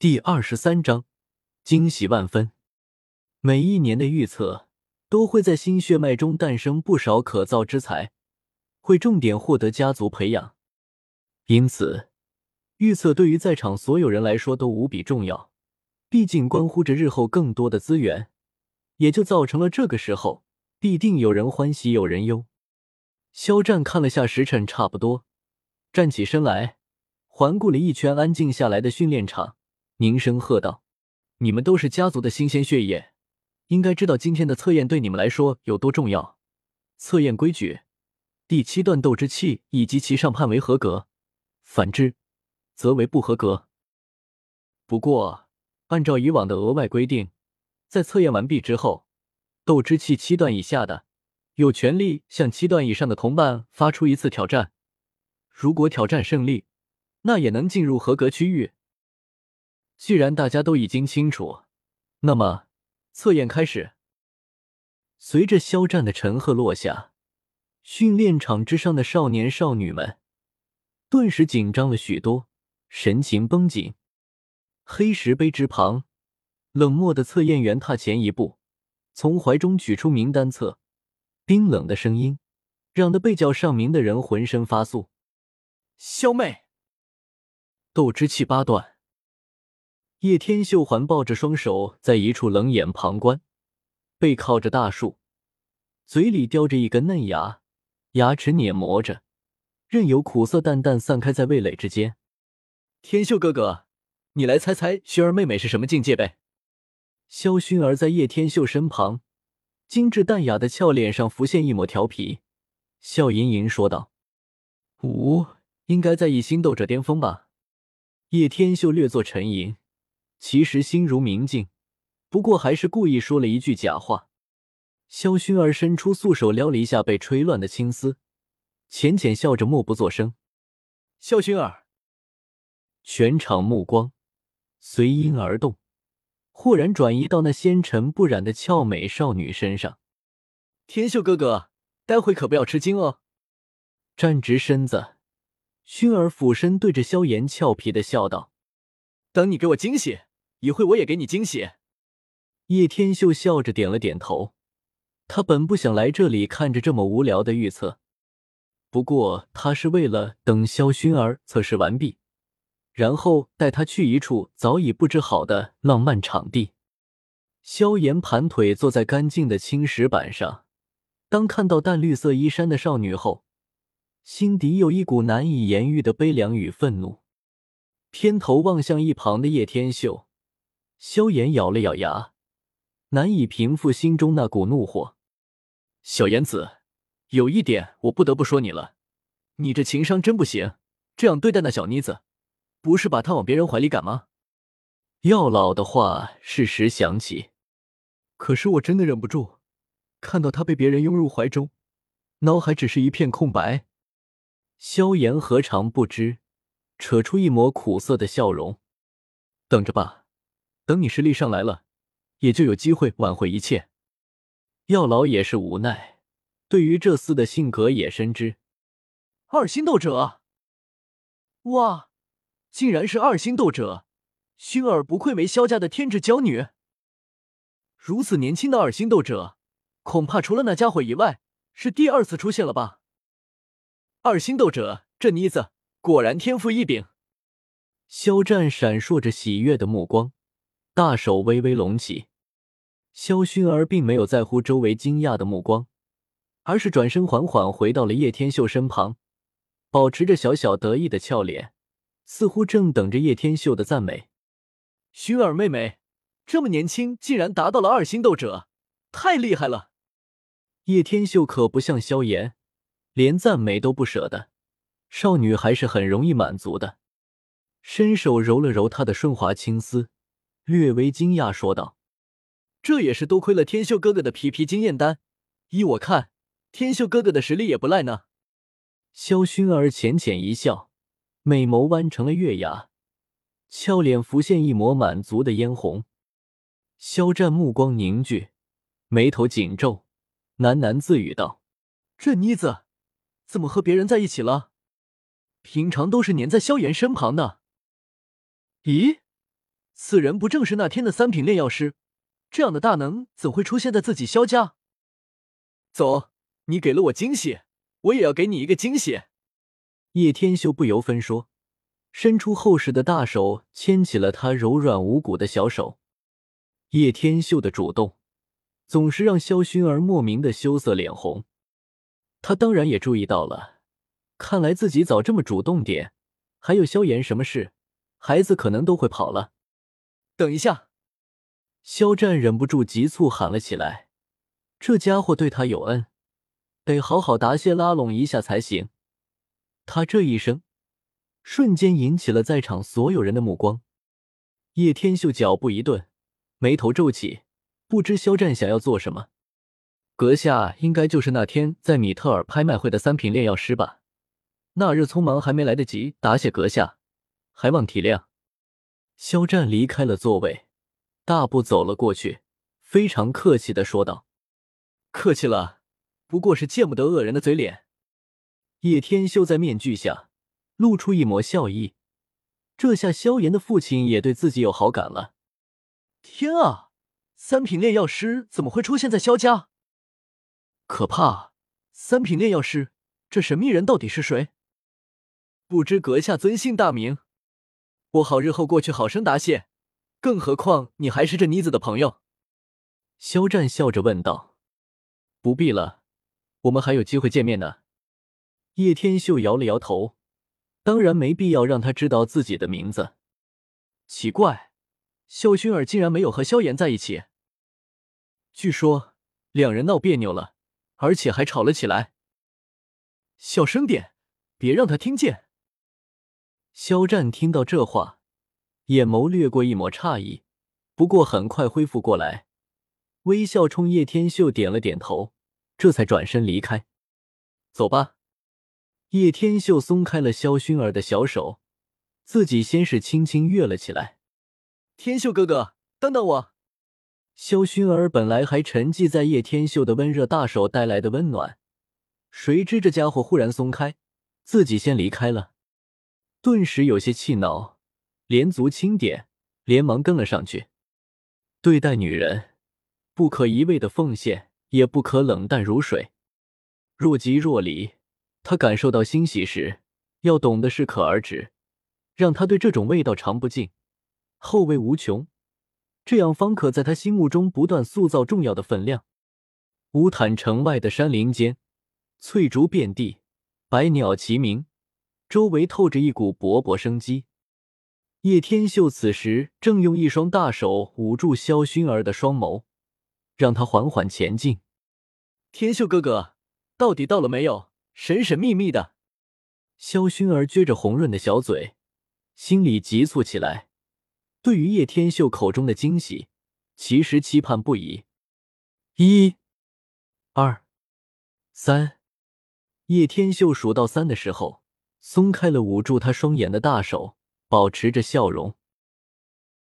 第二十三章，惊喜万分。每一年的预测都会在新血脉中诞生不少可造之才，会重点获得家族培养。因此，预测对于在场所有人来说都无比重要，毕竟关乎着日后更多的资源，也就造成了这个时候必定有人欢喜有人忧。肖战看了下时辰，差不多，站起身来，环顾了一圈安静下来的训练场。凝声喝道：“你们都是家族的新鲜血液，应该知道今天的测验对你们来说有多重要。测验规矩：第七段斗之气以及其上判为合格，反之则为不合格。不过，按照以往的额外规定，在测验完毕之后，斗之气七段以下的有权利向七段以上的同伴发出一次挑战。如果挑战胜利，那也能进入合格区域。”既然大家都已经清楚，那么测验开始。随着肖战的陈赫落下，训练场之上的少年少女们顿时紧张了许多，神情绷紧。黑石碑之旁，冷漠的测验员踏前一步，从怀中取出名单册。冰冷的声音让的被叫上名的人浑身发酥。肖妹，斗之气八段。叶天秀环抱着双手，在一处冷眼旁观，背靠着大树，嘴里叼着一根嫩芽，牙齿碾磨着，任由苦涩淡淡散开在味蕾之间。天秀哥哥，你来猜猜薰儿妹妹是什么境界呗？萧薰儿在叶天秀身旁，精致淡雅的俏脸上浮现一抹调皮，笑吟吟说道：“五，应该在一星斗者巅峰吧？”叶天秀略作沉吟。其实心如明镜，不过还是故意说了一句假话。萧薰儿伸出素手撩了一下被吹乱的青丝，浅浅笑着，默不作声。萧薰儿，全场目光随音而动，豁然转移到那纤尘不染的俏美少女身上。天秀哥哥，待会可不要吃惊哦。站直身子，薰儿俯身对着萧炎俏皮的笑道：“等你给我惊喜。”一会我也给你惊喜。叶天秀笑着点了点头，他本不想来这里看着这么无聊的预测，不过他是为了等萧薰儿测试完毕，然后带他去一处早已布置好的浪漫场地。萧炎盘腿坐在干净的青石板上，当看到淡绿色衣衫的少女后，心底有一股难以言喻的悲凉与愤怒，偏头望向一旁的叶天秀。萧炎咬了咬牙，难以平复心中那股怒火。小炎子，有一点我不得不说你了，你这情商真不行，这样对待那小妮子，不是把她往别人怀里赶吗？药老的话适时响起，可是我真的忍不住，看到她被别人拥入怀中，脑海只是一片空白。萧炎何尝不知，扯出一抹苦涩的笑容，等着吧。等你实力上来了，也就有机会挽回一切。药老也是无奈，对于这厮的性格也深知。二星斗者，哇，竟然是二星斗者！薰儿不愧为萧家的天之娇女，如此年轻的二星斗者，恐怕除了那家伙以外，是第二次出现了吧？二星斗者，这妮子果然天赋异禀。肖战闪烁着喜悦的目光。大手微微隆起，萧薰儿并没有在乎周围惊讶的目光，而是转身缓缓回到了叶天秀身旁，保持着小小得意的俏脸，似乎正等着叶天秀的赞美。薰儿妹妹这么年轻，竟然达到了二星斗者，太厉害了！叶天秀可不像萧炎，连赞美都不舍得，少女还是很容易满足的，伸手揉了揉她的顺滑青丝。略微惊讶说道：“这也是多亏了天秀哥哥的皮皮经验丹，依我看，天秀哥哥的实力也不赖呢。”萧薰儿浅浅一笑，美眸弯成了月牙，俏脸浮现一抹满足的嫣红。肖战目光凝聚，眉头紧皱，喃喃自语道：“这妮子怎么和别人在一起了？平常都是黏在萧炎身旁的。咦？”此人不正是那天的三品炼药师？这样的大能怎会出现在自己萧家？走，你给了我惊喜，我也要给你一个惊喜。叶天秀不由分说，伸出厚实的大手牵起了他柔软无骨的小手。叶天秀的主动，总是让萧薰儿莫名的羞涩脸红。他当然也注意到了，看来自己早这么主动点，还有萧炎什么事，孩子可能都会跑了。等一下。肖战忍不住急促喊了起来：“这家伙对他有恩，得好好答谢拉拢一下才行。”他这一声，瞬间引起了在场所有人的目光。叶天秀脚步一顿，眉头皱起，不知肖战想要做什么。阁下应该就是那天在米特尔拍卖会的三品炼药师吧？那日匆忙，还没来得及答谢阁下，还望体谅。肖战离开了座位。大步走了过去，非常客气的说道：“客气了，不过是见不得恶人的嘴脸。”叶天秀在面具下露出一抹笑意，这下萧炎的父亲也对自己有好感了。天啊，三品炼药师怎么会出现在萧家？可怕！三品炼药师，这神秘人到底是谁？不知阁下尊姓大名，我好日后过去好生答谢。更何况你还是这妮子的朋友，肖战笑着问道：“不必了，我们还有机会见面呢。”叶天秀摇了摇头，当然没必要让他知道自己的名字。奇怪，萧薰儿竟然没有和萧炎在一起。据说两人闹别扭了，而且还吵了起来。小声点，别让他听见。肖战听到这话。眼眸掠过一抹诧异，不过很快恢复过来，微笑冲叶天秀点了点头，这才转身离开。走吧。叶天秀松开了萧薰儿的小手，自己先是轻轻跃了起来。天秀哥哥，等等我！萧薰儿本来还沉寂在叶天秀的温热大手带来的温暖，谁知这家伙忽然松开，自己先离开了，顿时有些气恼。连足轻点，连忙跟了上去。对待女人，不可一味的奉献，也不可冷淡如水。若即若离，他感受到欣喜时，要懂得适可而止，让他对这种味道尝不尽，后味无穷。这样方可在他心目中不断塑造重要的分量。乌坦城外的山林间，翠竹遍地，百鸟齐鸣，周围透着一股勃勃生机。叶天秀此时正用一双大手捂住萧薰儿的双眸，让她缓缓前进。天秀哥哥，到底到了没有？神神秘秘的。萧薰儿撅着红润的小嘴，心里急促起来。对于叶天秀口中的惊喜，其实期盼不已。一、二、三，叶天秀数到三的时候，松开了捂住他双眼的大手。保持着笑容。